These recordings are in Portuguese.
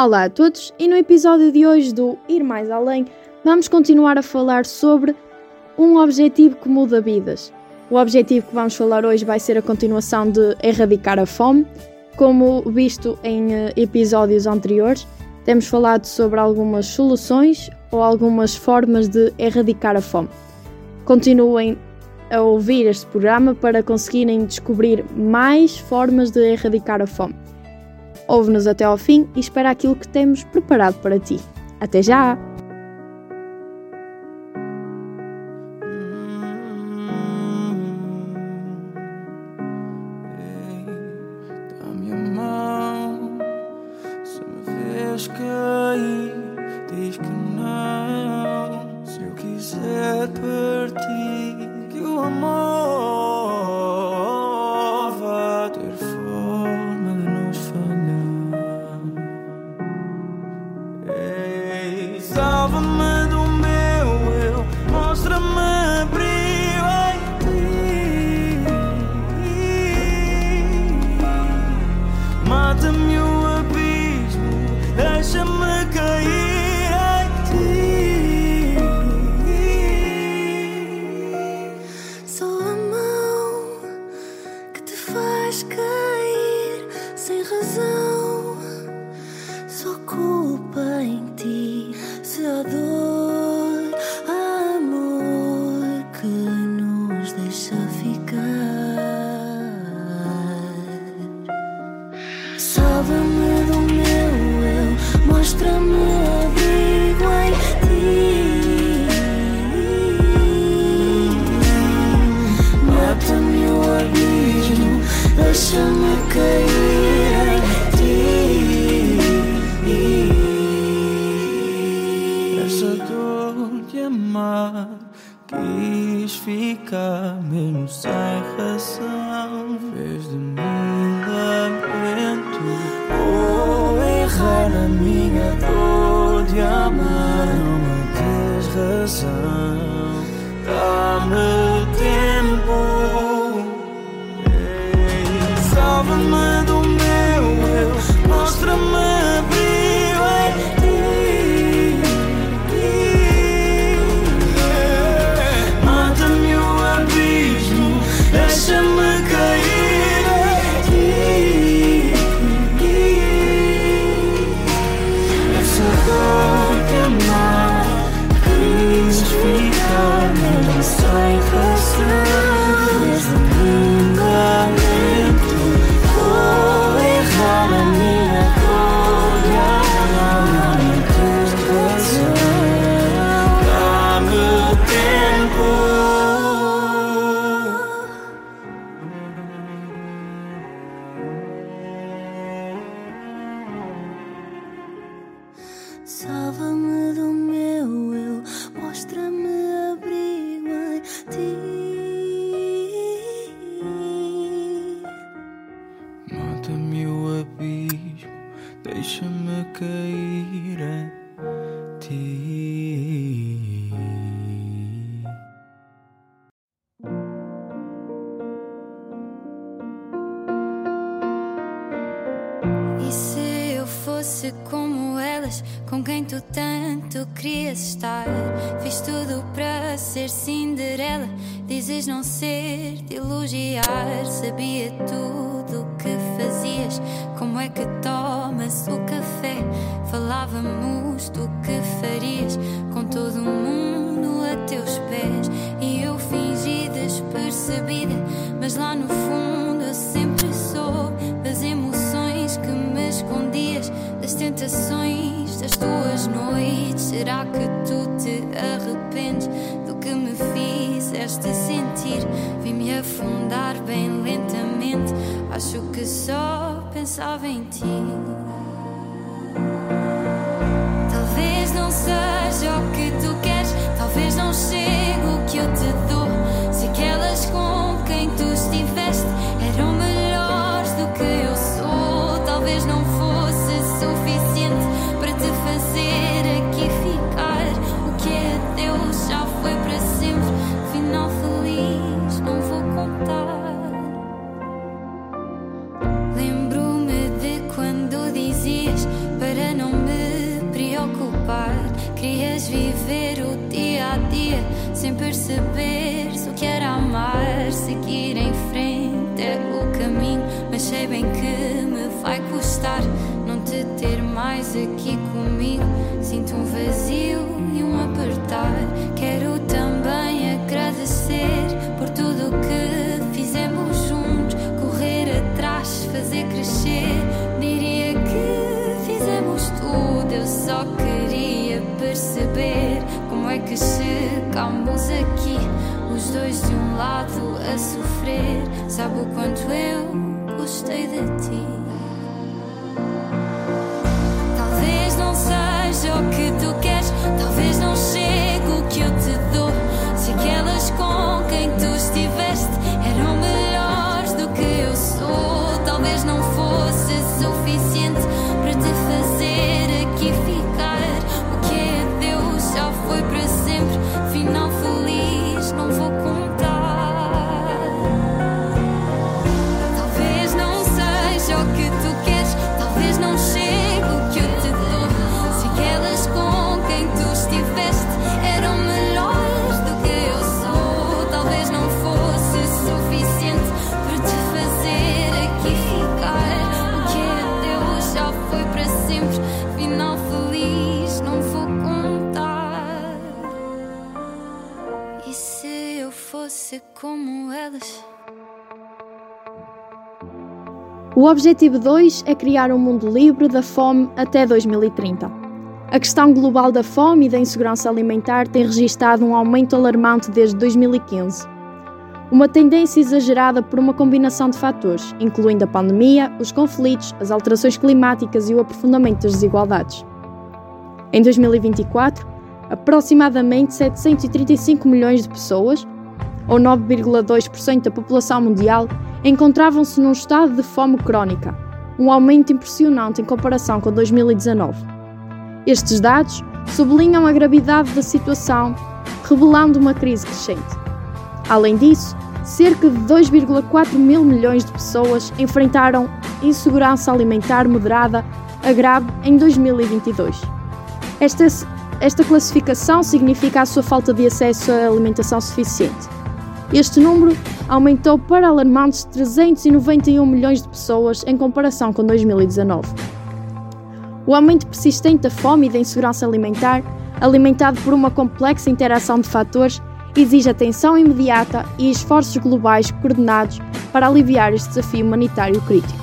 Olá a todos e no episódio de hoje do Ir Mais Além vamos continuar a falar sobre um objetivo que muda vidas. O objetivo que vamos falar hoje vai ser a continuação de erradicar a fome. Como visto em eh, episódios anteriores, temos falado sobre algumas soluções ou algumas formas de erradicar a fome. Continuem a ouvir este programa para conseguirem descobrir mais formas de erradicar a fome. Ouve-nos até ao fim e espera aquilo que temos preparado para ti. Até já! the Salva-me do meu eu, mostra-me E se eu fosse como elas, com quem tu tanto querias estar? Fiz tudo para ser Cinderela, dizes não ser de elogiar. Sabia tudo o que fazias, como é que tomas o café? Falávamos do que farias das tuas noites. Será que tu te arrependes do que me fizeste sentir? Vi-me afundar bem lentamente, acho que só pensava em ti. Talvez não seja o que tu queres, talvez não chegue o que eu te sem perceberes o que era amar. Seguir em frente é o caminho, mas sei bem que me vai custar não te ter mais aqui comigo. Sinto um vazio e um apertar. Quero também agradecer por tudo o que fizemos juntos. Correr atrás, fazer crescer. Diria que fizemos tudo. Eu só queria perceber como é que chegamos aqui. Os dois de um lado a sofrer. Sabe o quanto eu gostei de ti. Talvez não seja o que tu O objetivo 2 é criar um mundo livre da fome até 2030. A questão global da fome e da insegurança alimentar tem registado um aumento alarmante desde 2015. Uma tendência exagerada por uma combinação de fatores, incluindo a pandemia, os conflitos, as alterações climáticas e o aprofundamento das desigualdades. Em 2024, aproximadamente 735 milhões de pessoas, ou 9,2% da população mundial, encontravam-se num estado de fome crónica, um aumento impressionante em comparação com 2019. Estes dados sublinham a gravidade da situação, revelando uma crise crescente. Além disso, cerca de 2,4 mil milhões de pessoas enfrentaram insegurança alimentar moderada a grave em 2022. Esta, esta classificação significa a sua falta de acesso à alimentação suficiente. Este número aumentou para alarmantes 391 milhões de pessoas em comparação com 2019. O aumento persistente da fome e da insegurança alimentar, alimentado por uma complexa interação de fatores, exige atenção imediata e esforços globais coordenados para aliviar este desafio humanitário crítico.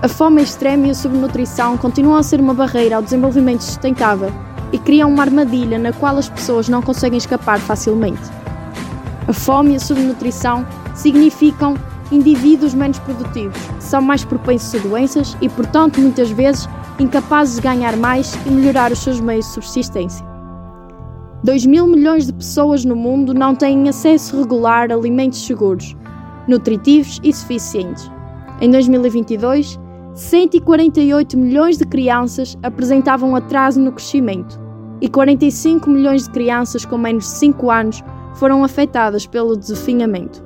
A fome extrema e a subnutrição continuam a ser uma barreira ao desenvolvimento sustentável e criam uma armadilha na qual as pessoas não conseguem escapar facilmente. A fome e a subnutrição significam indivíduos menos produtivos, são mais propensos a doenças e, portanto, muitas vezes incapazes de ganhar mais e melhorar os seus meios de subsistência. 2 mil milhões de pessoas no mundo não têm acesso regular a alimentos seguros, nutritivos e suficientes. Em 2022, 148 milhões de crianças apresentavam atraso no crescimento e 45 milhões de crianças com menos de 5 anos foram afetadas pelo definhamento.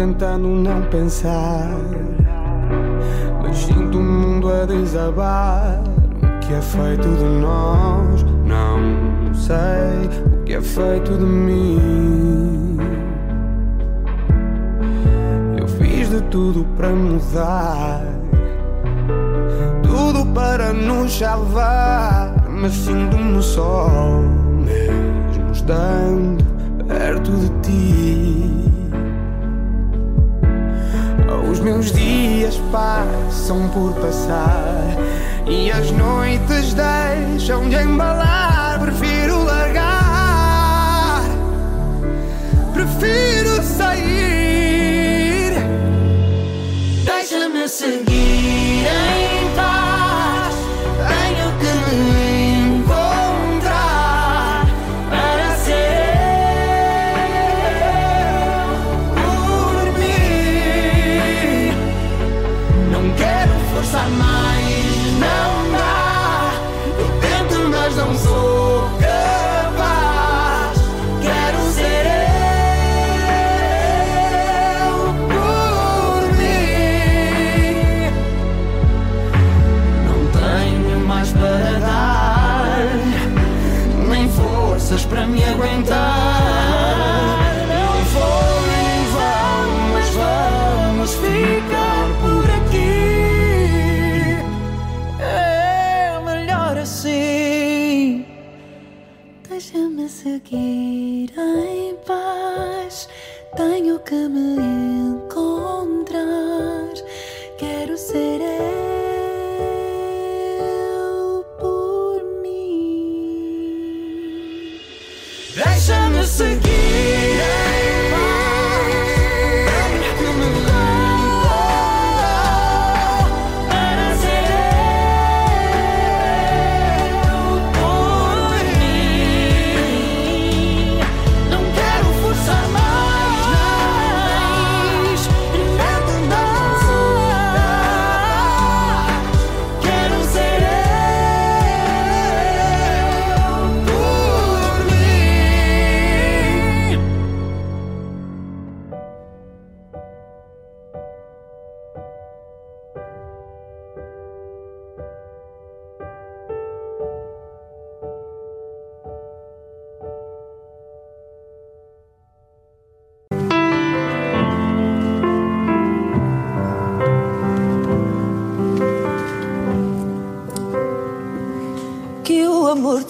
Tentando não pensar. Mas sinto o mundo a desabar. O que é feito de nós? Não sei. O que é feito de mim? Eu fiz de tudo para mudar. Tudo para nos salvar. Mas sinto-me só, mesmo estando perto de ti. Meus dias passam por passar e as noites deixam de embalar. Prefiro largar, prefiro sair. Deixa-me seguir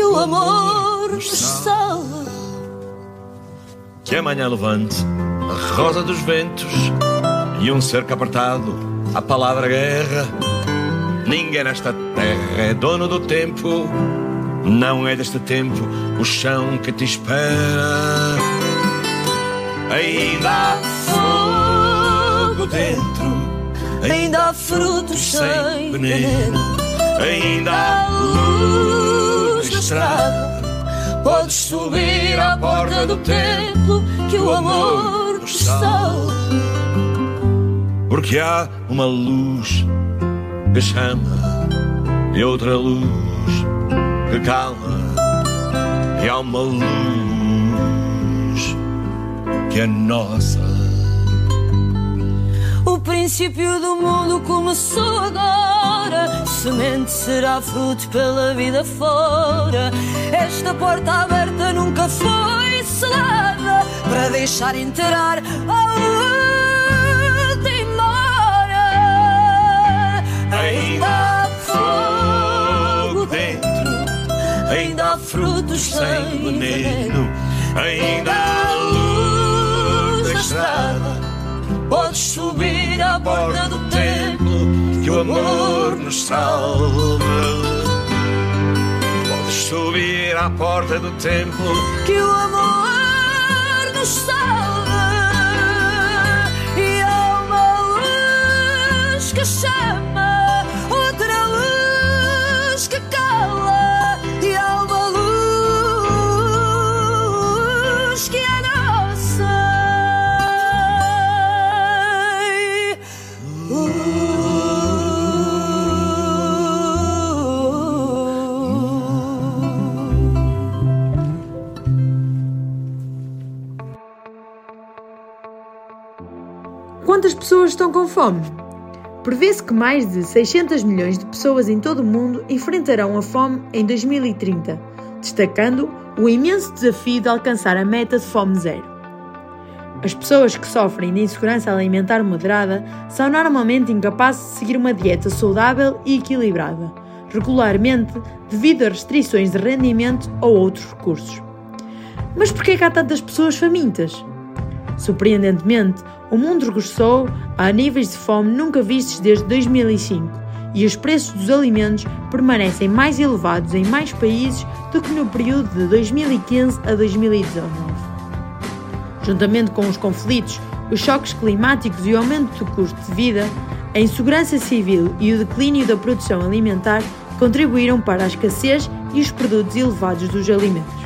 que o amor nos salva. Que amanhã levante a rosa dos ventos e um cerco apertado, a palavra guerra. Ninguém nesta terra é dono do tempo, não é deste tempo o chão que te espera. Ainda há fogo dentro, Ainda há frutos sem veneno, ainda há luz estrada. Podes subir à porta do templo que o amor nos salva. Porque há uma luz que chama e outra luz que calma. E há uma luz que é nossa. Princípio do mundo começou agora. Semente será fruto pela vida fora. Esta porta aberta nunca foi selada para deixar entrar a última hora. Ainda há fogo dentro, ainda há frutos sem veneno, ainda há porta do templo, que o amor nos salva Podes subir à porta do templo, que o amor nos salva E há uma luz que chama. Quantas pessoas estão com fome? Prevê-se que mais de 600 milhões de pessoas em todo o mundo enfrentarão a fome em 2030, destacando o imenso desafio de alcançar a meta de fome zero. As pessoas que sofrem de insegurança alimentar moderada são normalmente incapazes de seguir uma dieta saudável e equilibrada, regularmente devido a restrições de rendimento ou outros recursos. Mas por que há tantas pessoas famintas? Surpreendentemente, o mundo regressou a níveis de fome nunca vistos desde 2005 e os preços dos alimentos permanecem mais elevados em mais países do que no período de 2015 a 2019. Juntamente com os conflitos, os choques climáticos e o aumento do custo de vida, a insegurança civil e o declínio da produção alimentar contribuíram para a escassez e os produtos elevados dos alimentos.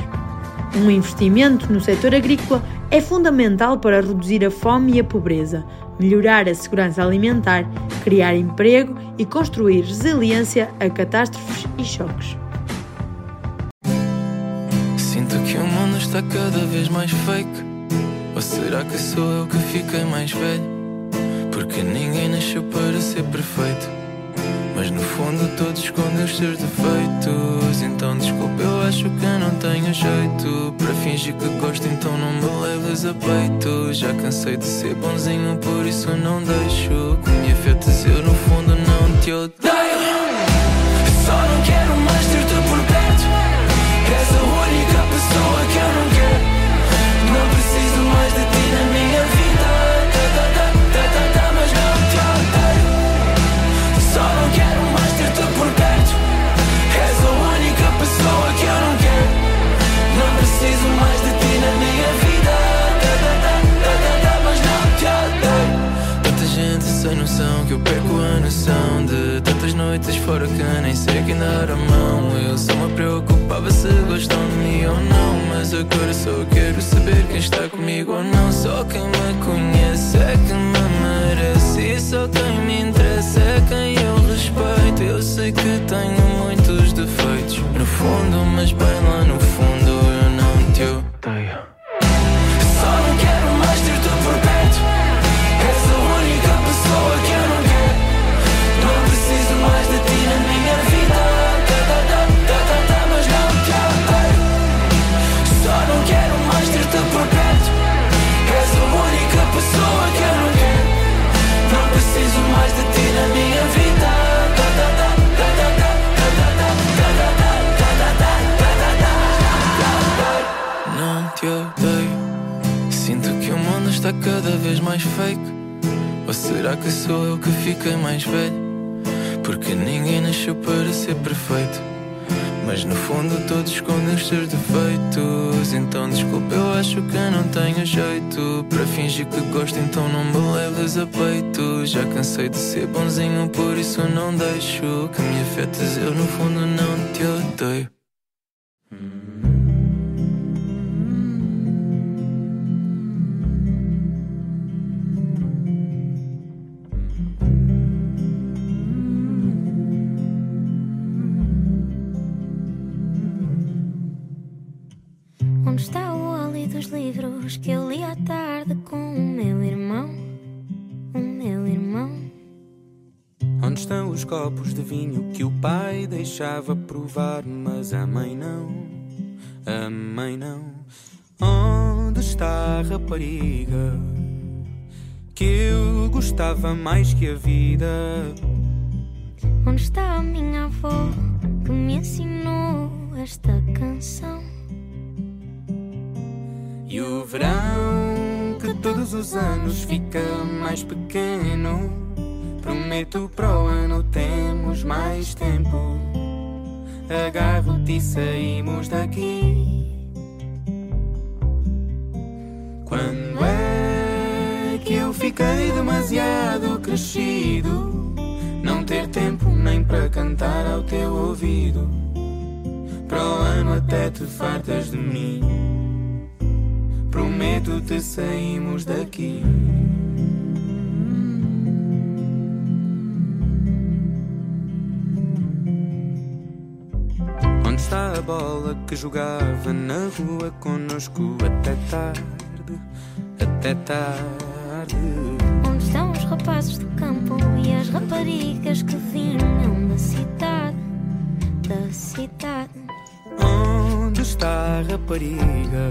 Um investimento no setor agrícola é fundamental para reduzir a fome e a pobreza, melhorar a segurança alimentar, criar emprego e construir resiliência a catástrofes e choques. Sinto que o mundo está cada vez mais fake. Ou será que sou eu que fiquei mais velho? Porque ninguém nasceu para ser perfeito. Mas no fundo todos escondem os seus defeitos. Então desculpa, eu acho que não tenho jeito. Para fingir que gosto, então não me leves a peito. Já cansei de ser bonzinho, por isso não deixo. Que me afetes, eu no fundo não te odeio. Só não quero mais ter-te por perto. És a única pessoa que eu não quero. Não preciso mais de ti na minha noção De tantas noites fora que nem sei quem dar a mão. Eu só me preocupava se gostam de mim ou não Mas agora só quero saber quem está comigo ou não. Só quem me conhece é que me merece E só quem me interessa é quem eu respeito. Eu sei que tenho muitos defeitos No fundo, mas bem lá no fundo fake? Ou será que sou eu que fiquei mais velho? Porque ninguém nasceu para ser perfeito. Mas no fundo todos escondem os seus defeitos. Então desculpa, eu acho que não tenho jeito. Para fingir que gosto, então não me leves a peito. Já cansei de ser bonzinho, por isso não deixo Que me afetes, eu no fundo não te odeio de vinho que o pai deixava provar, mas a mãe não? A mãe não. Onde está a rapariga que eu gostava mais que a vida? Onde está a minha avó que me ensinou esta canção? E o verão que todos os anos fica mais pequeno. Prometo para o ano temos mais tempo. Agarro-te e saímos daqui. Quando é que eu fiquei demasiado crescido? Não ter tempo nem para cantar ao teu ouvido. Para o ano até te fartas de mim. Prometo-te saímos daqui. A bola que jogava na rua conosco até tarde? Até tarde. Onde estão raparigas que vinham da cidade, da cidade. Onde está a rapariga?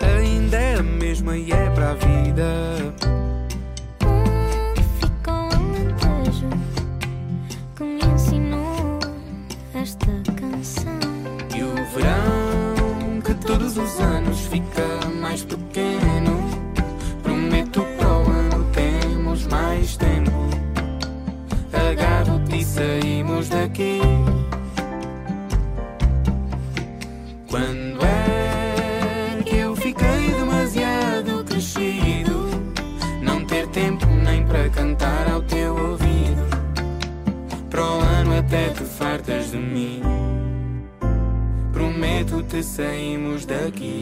Ainda é a mesma e é para a vida. Fica mais pequeno. Prometo para o ano temos mais tempo. Agarro-te e saímos daqui. Quando é que eu fiquei demasiado crescido? Não ter tempo nem para cantar ao teu ouvido. Para o ano até te fartas de mim. Prometo-te saímos daqui.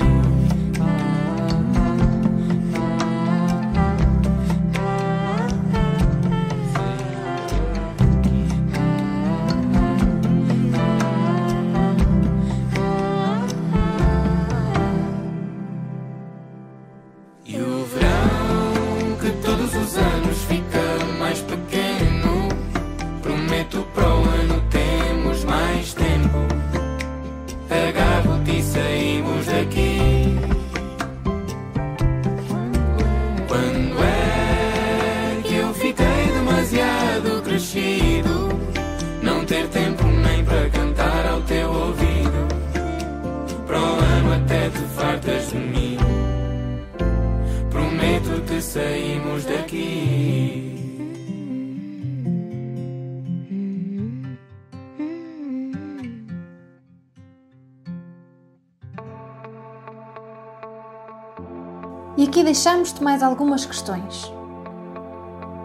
Deixamos-te mais algumas questões.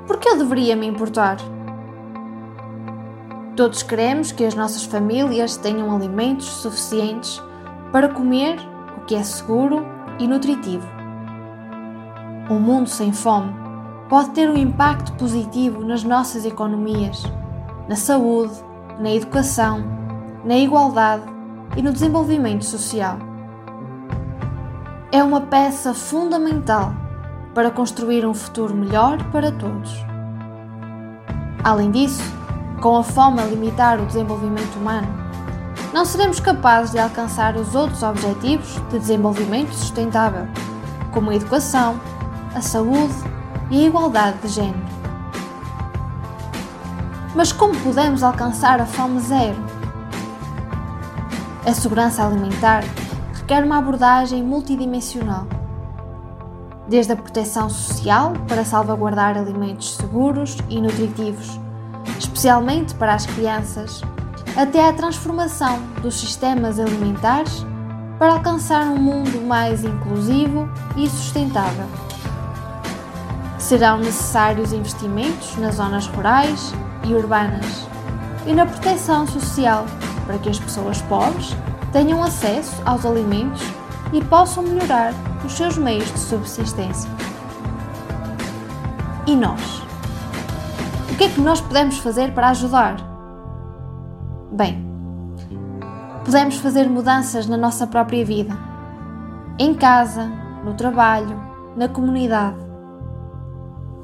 Por que eu deveria me importar? Todos queremos que as nossas famílias tenham alimentos suficientes para comer o que é seguro e nutritivo. Um mundo sem fome pode ter um impacto positivo nas nossas economias, na saúde, na educação, na igualdade e no desenvolvimento social. É uma peça fundamental para construir um futuro melhor para todos. Além disso, com a fome a limitar o desenvolvimento humano, não seremos capazes de alcançar os outros objetivos de desenvolvimento sustentável, como a educação, a saúde e a igualdade de género. Mas como podemos alcançar a fome zero? A segurança alimentar requer uma abordagem multidimensional. Desde a proteção social para salvaguardar alimentos seguros e nutritivos, especialmente para as crianças, até à transformação dos sistemas alimentares para alcançar um mundo mais inclusivo e sustentável. Serão necessários investimentos nas zonas rurais e urbanas e na proteção social para que as pessoas pobres tenham acesso aos alimentos e possam melhorar os seus meios de subsistência. E nós? O que é que nós podemos fazer para ajudar? Bem, podemos fazer mudanças na nossa própria vida, em casa, no trabalho, na comunidade,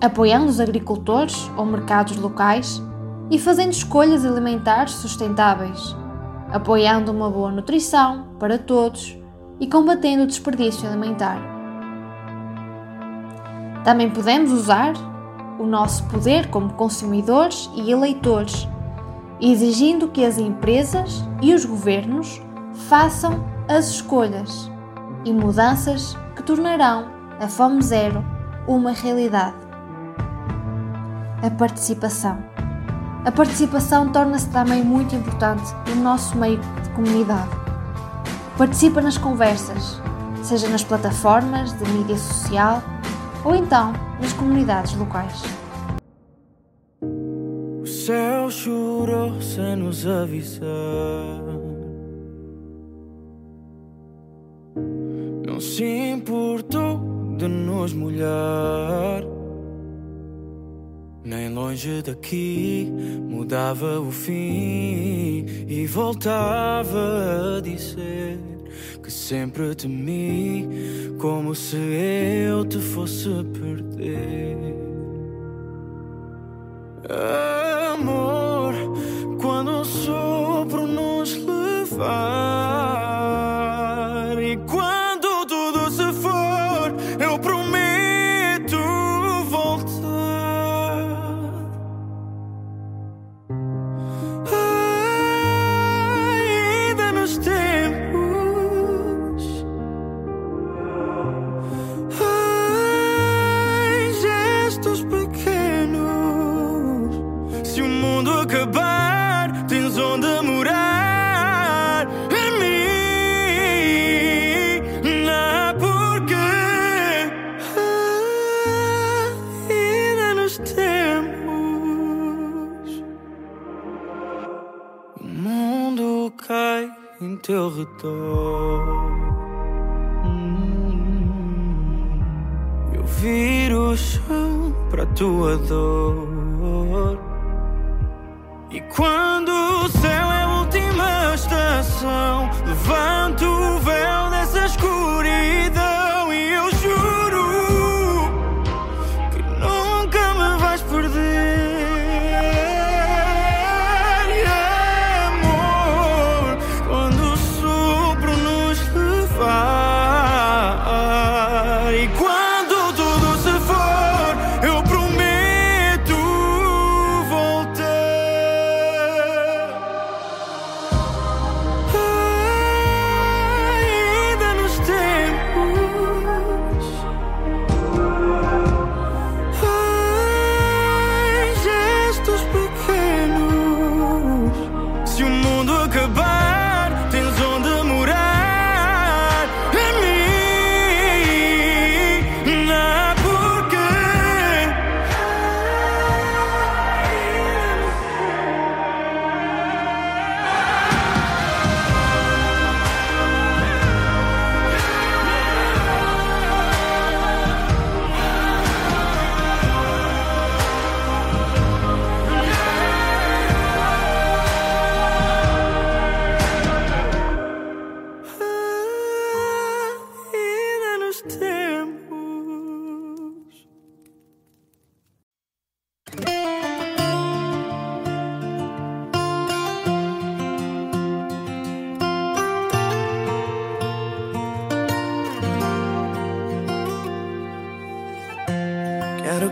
apoiando os agricultores ou mercados locais e fazendo escolhas alimentares sustentáveis apoiando uma boa nutrição para todos e combatendo o desperdício alimentar. Também podemos usar o nosso poder como consumidores e eleitores, exigindo que as empresas e os governos façam as escolhas e mudanças que tornarão a fome zero uma realidade. A participação. A participação torna-se também muito importante no nosso meio de comunidade. Participa nas conversas, seja nas plataformas de mídia social ou então nas comunidades locais. O céu chorou sem nos avisar. Não se importou de nos molhar. Nem longe daqui mudava o fim e voltava a dizer que sempre temi como se eu te fosse perder. Amor,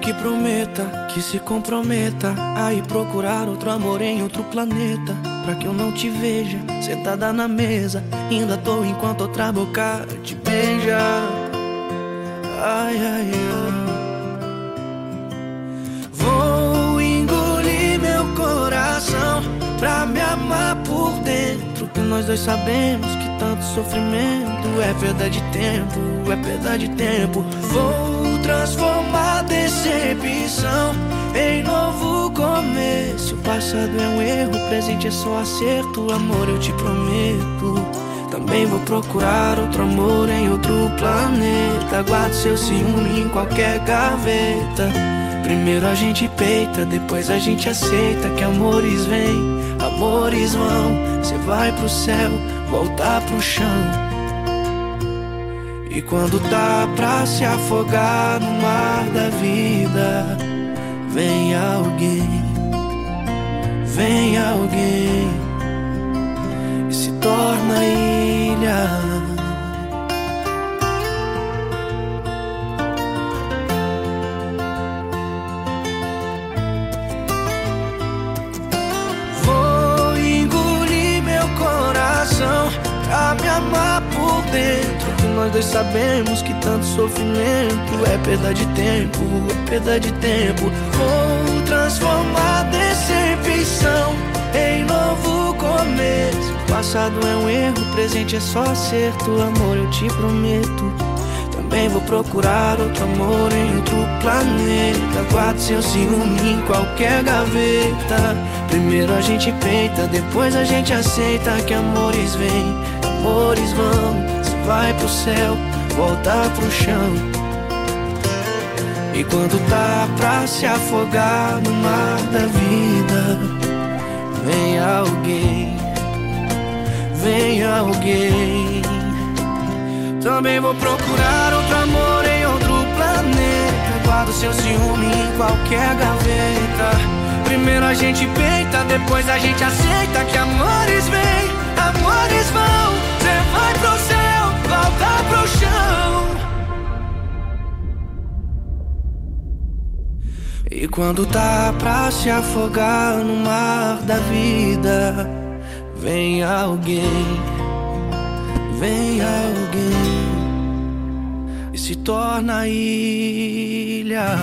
que prometa, que se comprometa a ir procurar outro amor em outro planeta. Pra que eu não te veja sentada na mesa, ainda tô enquanto outra boca te beija. Ai, ai, ai. Vou engolir meu coração pra me amar por dentro. Que nós dois sabemos que tanto sofrimento é perda de tempo, é perda de tempo. Vou transformar decepção em novo começo. O passado é um erro, o presente é só acerto. Amor, eu te prometo. Também vou procurar outro amor em outro planeta. Guardo seu ciúme em qualquer gaveta. Primeiro a gente peita, depois a gente aceita que amores vêm, amores vão. Você vai pro céu, voltar pro chão. E quando tá pra se afogar no mar da vida, vem alguém, vem alguém e se torna ilha. Nós dois sabemos que tanto sofrimento é perda de tempo, é perda de tempo. Vou transformar decepção em novo começo. Passado é um erro, presente é só acerto. Amor, eu te prometo. Também vou procurar outro amor em outro planeta. Guardo seu ciúme em qualquer gaveta. Primeiro a gente peita, depois a gente aceita que amores vêm, amores vão. Você vai pro céu, volta pro chão. E quando tá pra se afogar no mar da vida, vem alguém, vem alguém. Também vou procurar outro amor em outro planeta. Guardo seu ciúme em qualquer gaveta. Primeiro a gente peita, depois a gente aceita que amores vêm, amores vão. Cê vai pro céu, volta pro chão. E quando tá pra se afogar no mar da vida, vem alguém, vem alguém e se torna ilha.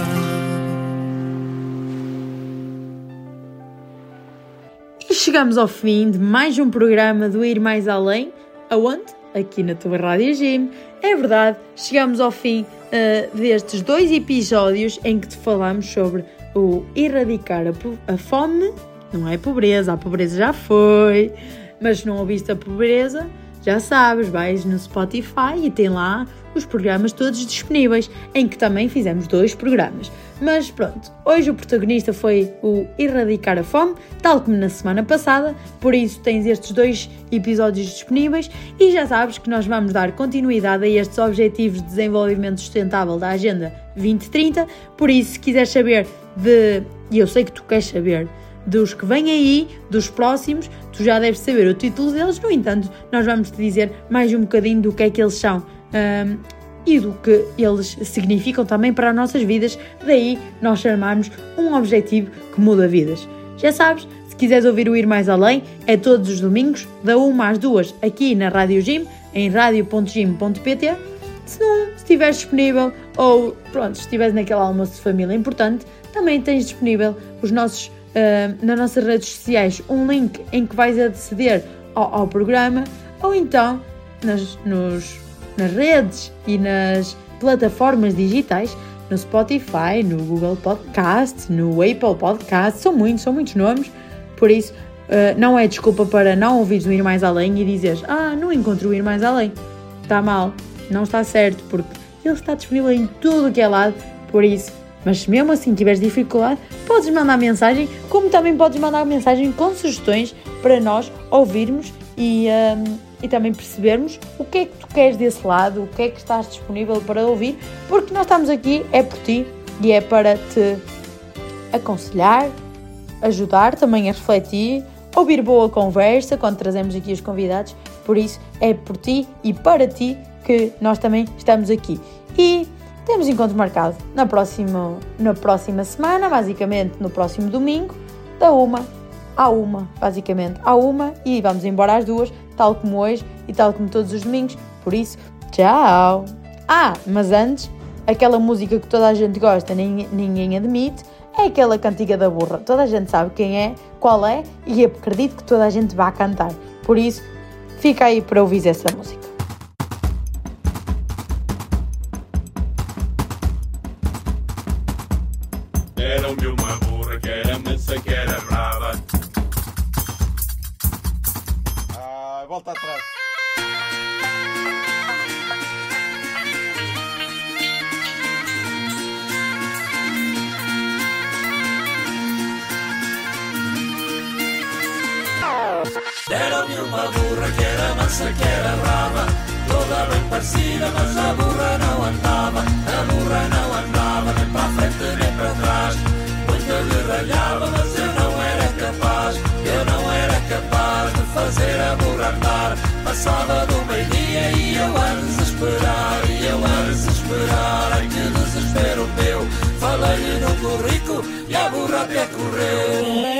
E chegamos ao fim de mais um programa do Ir Mais Além. Aonde? Aqui na tua Rádio Gym. É verdade, chegamos ao fim uh, destes dois episódios em que te falamos sobre o erradicar a, a fome. Não é pobreza, a pobreza já foi. Mas se não ouviste a pobreza, já sabes, vais no Spotify e tem lá os programas todos disponíveis, em que também fizemos dois programas. Mas pronto, hoje o protagonista foi o Erradicar a Fome, tal como na semana passada, por isso tens estes dois episódios disponíveis e já sabes que nós vamos dar continuidade a estes Objetivos de Desenvolvimento Sustentável da Agenda 2030, por isso se quiseres saber de, e eu sei que tu queres saber, dos que vêm aí, dos próximos, tu já deves saber o título deles, no entanto, nós vamos te dizer mais um bocadinho do que é que eles são. Um, e do que eles significam também para as nossas vidas, daí nós chamarmos um objetivo que muda vidas. Já sabes, se quiseres ouvir o Ir Mais Além, é todos os domingos, da 1 às 2, aqui na Rádio Gym, em radio.gym.pt. Se não estiveres disponível ou pronto, se estiveres naquele almoço de família importante, também tens disponível os nossos, uh, nas nossas redes sociais um link em que vais aceder ao, ao programa ou então nos nas redes e nas plataformas digitais, no Spotify, no Google Podcast, no Apple Podcast, são muitos, são muitos nomes, por isso uh, não é desculpa para não ouvires o Ir Mais Além e dizeres ah, não encontro o Ir Mais Além, está mal, não está certo, porque ele está disponível em tudo o que é lado, por isso, mas se mesmo assim tiveres dificuldade, podes mandar mensagem, como também podes mandar mensagem com sugestões para nós ouvirmos e... Uh, e também percebermos o que é que tu queres desse lado, o que é que estás disponível para ouvir, porque nós estamos aqui é por ti e é para te aconselhar, ajudar também a refletir, ouvir boa conversa quando trazemos aqui os convidados. Por isso é por ti e para ti que nós também estamos aqui. E temos encontro marcado na próxima, na próxima semana, basicamente no próximo domingo, da uma à uma, basicamente à uma, e vamos embora às duas, tal como hoje e tal como todos os domingos. Por isso, tchau! Ah, mas antes, aquela música que toda a gente gosta, ninguém, ninguém admite, é aquela cantiga da burra. Toda a gente sabe quem é, qual é, e acredito que toda a gente vai cantar. Por isso, fica aí para ouvir essa música. Volta atrás. Deram-me uma burra que era mansa, que era brava. Toda bem parecida, mas a burra não andava. A burra não andava nem para frente nem para trás. Muito lhe ralhava, fazer a burra andar. Passava do meio-dia e eu a desesperar E eu a desesperar, ai que desespero meu. Falei-lhe no currículo e a burra até correu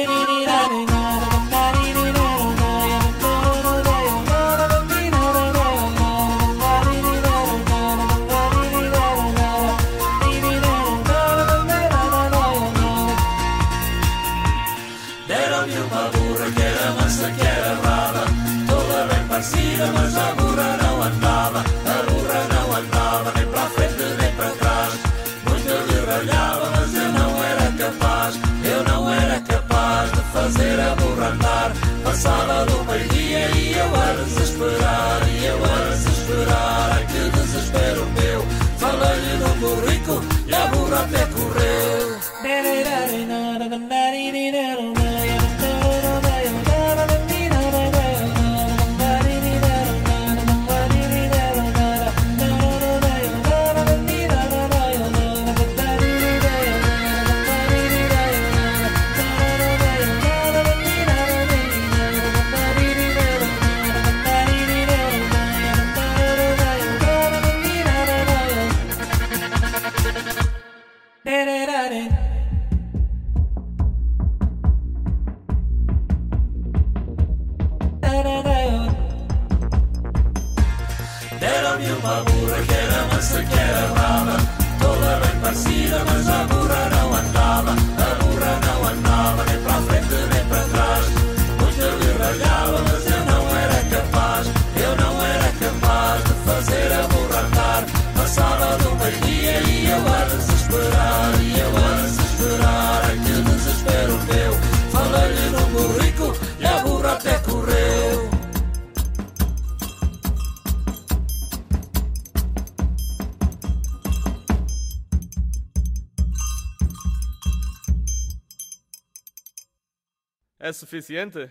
suficiente?